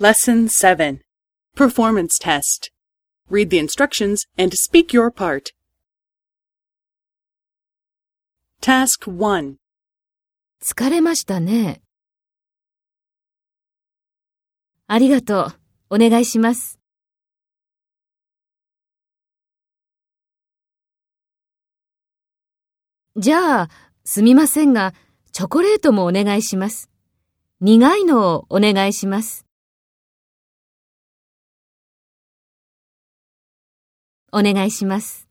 Lesson 7 Performance Test. Read the instructions and speak your part. Task 1. 疲れましたね。ありがとう。お願いします。じゃあ、すみませんが、チョコレートもお願いします。苦いのをお願いします。お願いします。